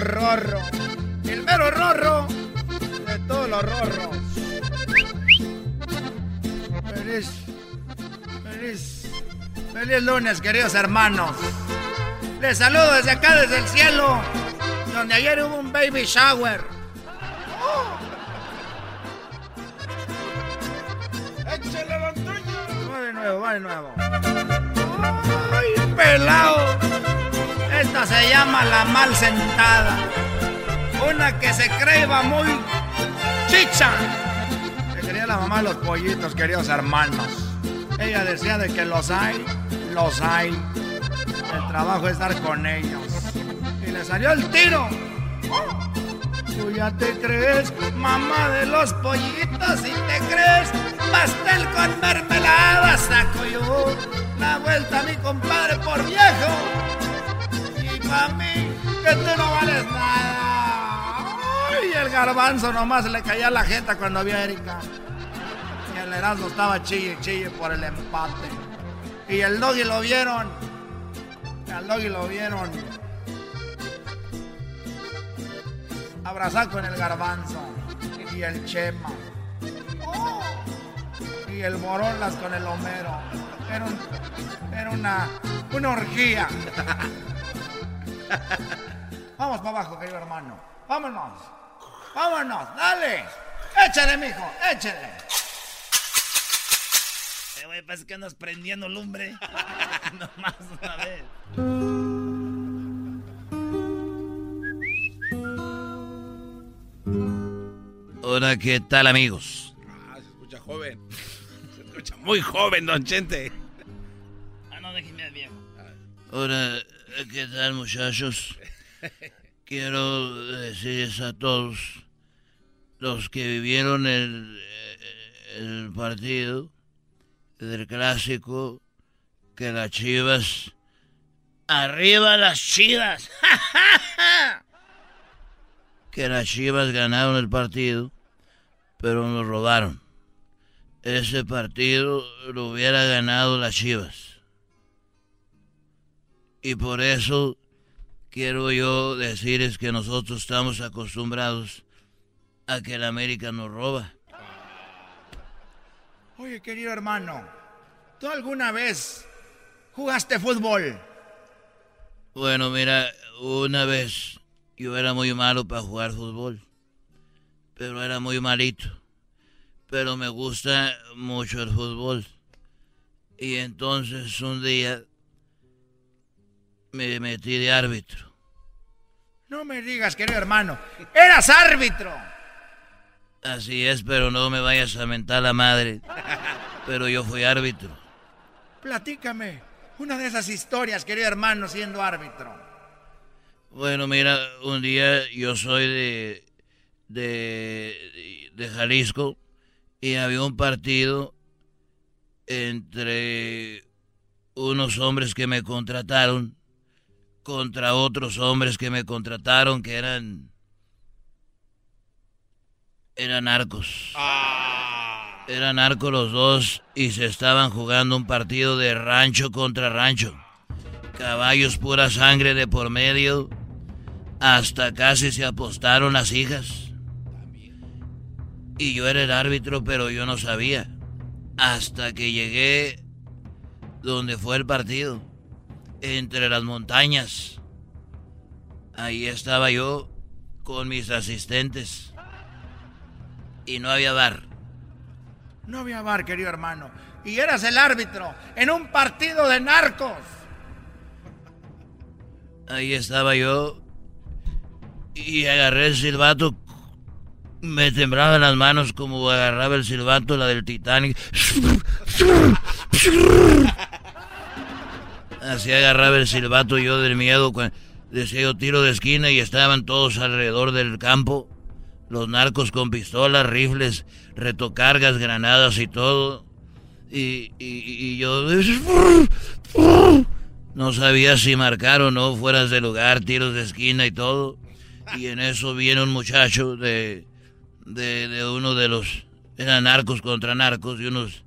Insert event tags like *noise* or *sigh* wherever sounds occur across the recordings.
Rorro. El mero rorro de todos los rorros. Feliz, feliz, feliz lunes, queridos hermanos. Les saludo desde acá, desde el cielo, donde ayer hubo un baby shower. ¡Échale la Va de nuevo, va de nuevo. ¡Ay, pelado! Esta se llama la mal sentada. Una que se creía muy chicha. Que quería la mamá de los pollitos, queridos hermanos. Ella decía de que los hay, los hay. El trabajo es estar con ellos. Y le salió el tiro. Tú ya te crees mamá de los pollitos y te crees pastel con mermelada. Saco yo la vuelta a mi compadre por viejo. Mí, que tú no vales nada. Ay, el garbanzo nomás le caía la jeta cuando vio a Erika. Y el Erasmo estaba chille, chille por el empate. Y el doggy lo vieron. Al doggy lo vieron. Abrazar con el garbanzo. Y el chema. Y el moronlas con el homero. Era, un- era una, una orgía. *laughs* Vamos para abajo, querido hermano. Vámonos. Vámonos, dale. Échale, mijo, échale. Eh, güey, parece que andas prendiendo lumbre. *laughs* Nomás una vez. Hola, ¿qué tal amigos? Ah, se escucha joven. Se escucha muy joven, don Chente. Ah, no, déjeme al viejo. Hola, ¿qué tal muchachos? *laughs* Quiero decirles a todos los que vivieron el, el partido del clásico que las chivas... ¡Arriba las chivas! *laughs* que las chivas ganaron el partido, pero nos robaron. Ese partido lo hubiera ganado las chivas. Y por eso quiero yo decirles que nosotros estamos acostumbrados a que el América nos roba. Oye, querido hermano, ¿tú alguna vez jugaste fútbol? Bueno, mira, una vez yo era muy malo para jugar fútbol, pero era muy malito. Pero me gusta mucho el fútbol. Y entonces un día me metí de árbitro. No me digas, querido hermano, eras árbitro. Así es, pero no me vayas a mentar la madre. Pero yo fui árbitro. Platícame una de esas historias, querido hermano, siendo árbitro. Bueno, mira, un día yo soy de, de, de Jalisco y había un partido entre unos hombres que me contrataron contra otros hombres que me contrataron que eran eran narcos. Eran narcos los dos y se estaban jugando un partido de rancho contra rancho. Caballos pura sangre de por medio. Hasta casi se apostaron las hijas. Y yo era el árbitro, pero yo no sabía. Hasta que llegué donde fue el partido. Entre las montañas. Ahí estaba yo con mis asistentes. Y no había bar. No había bar, querido hermano. Y eras el árbitro en un partido de narcos. Ahí estaba yo. Y agarré el silbato. Me temblaban las manos como agarraba el silbato, la del Titanic. Así agarraba el silbato yo del miedo. decía yo tiro de esquina y estaban todos alrededor del campo. Los narcos con pistolas, rifles, retocargas, granadas y todo. Y, y, yo no sabía si marcar o no, fueras de lugar, tiros de esquina y todo. Y en eso viene un muchacho de, de, de uno de los... Eran narcos contra narcos y unos...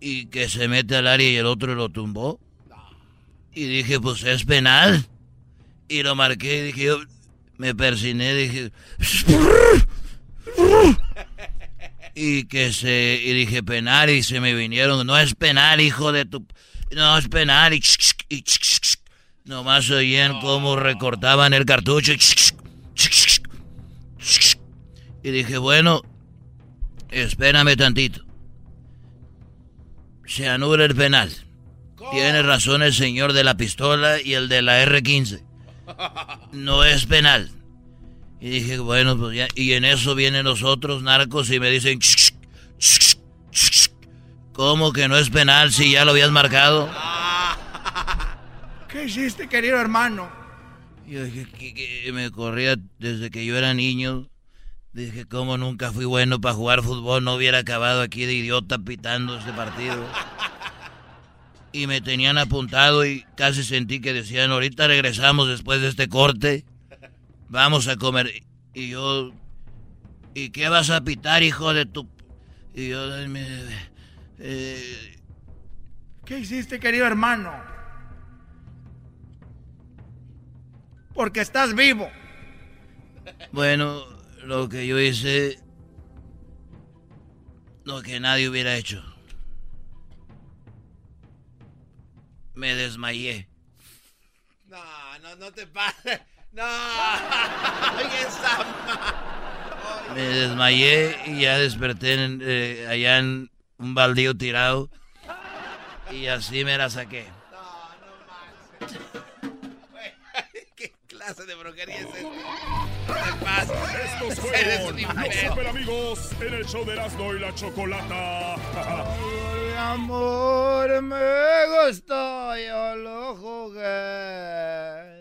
Y que se mete al área y el otro lo tumbó. Y dije, pues es penal. Y lo marqué y dije, yo me persiné, dije... *laughs* Y que se... Y dije, penal, y se me vinieron. No es penal, hijo de tu... No es penal. Y, y nomás oían cómo recortaban el cartucho. Y dije, bueno, espérame tantito. Se anula el penal. Tiene razón el señor de la pistola y el de la R15. No es penal. Y dije, bueno, pues ya. Y en eso vienen los otros narcos y me dicen, ¿cómo que no es penal si ya lo habías marcado? ¿Qué hiciste, querido hermano? Yo dije, que, me corría desde que yo era niño. Dije, ¿cómo nunca fui bueno para jugar fútbol? No hubiera acabado aquí de idiota pitando este partido y me tenían apuntado y casi sentí que decían, ahorita regresamos después de este corte, vamos a comer. Y yo, ¿y qué vas a pitar, hijo de tu...? Y yo, eh, ¿qué hiciste, querido hermano? Porque estás vivo. Bueno, lo que yo hice, lo que nadie hubiera hecho. Me desmayé. No, no, no te pases. No. *laughs* me desmayé y ya desperté eh, allá en un baldío tirado. Y así me la saqué. No, no manches. *laughs* ¿Qué clase de brujería es esta? No te pases. Estos fueron los super amigos en el show de Erasmo y la Chocolata. *laughs* amor, me gustó, yo lo jugué.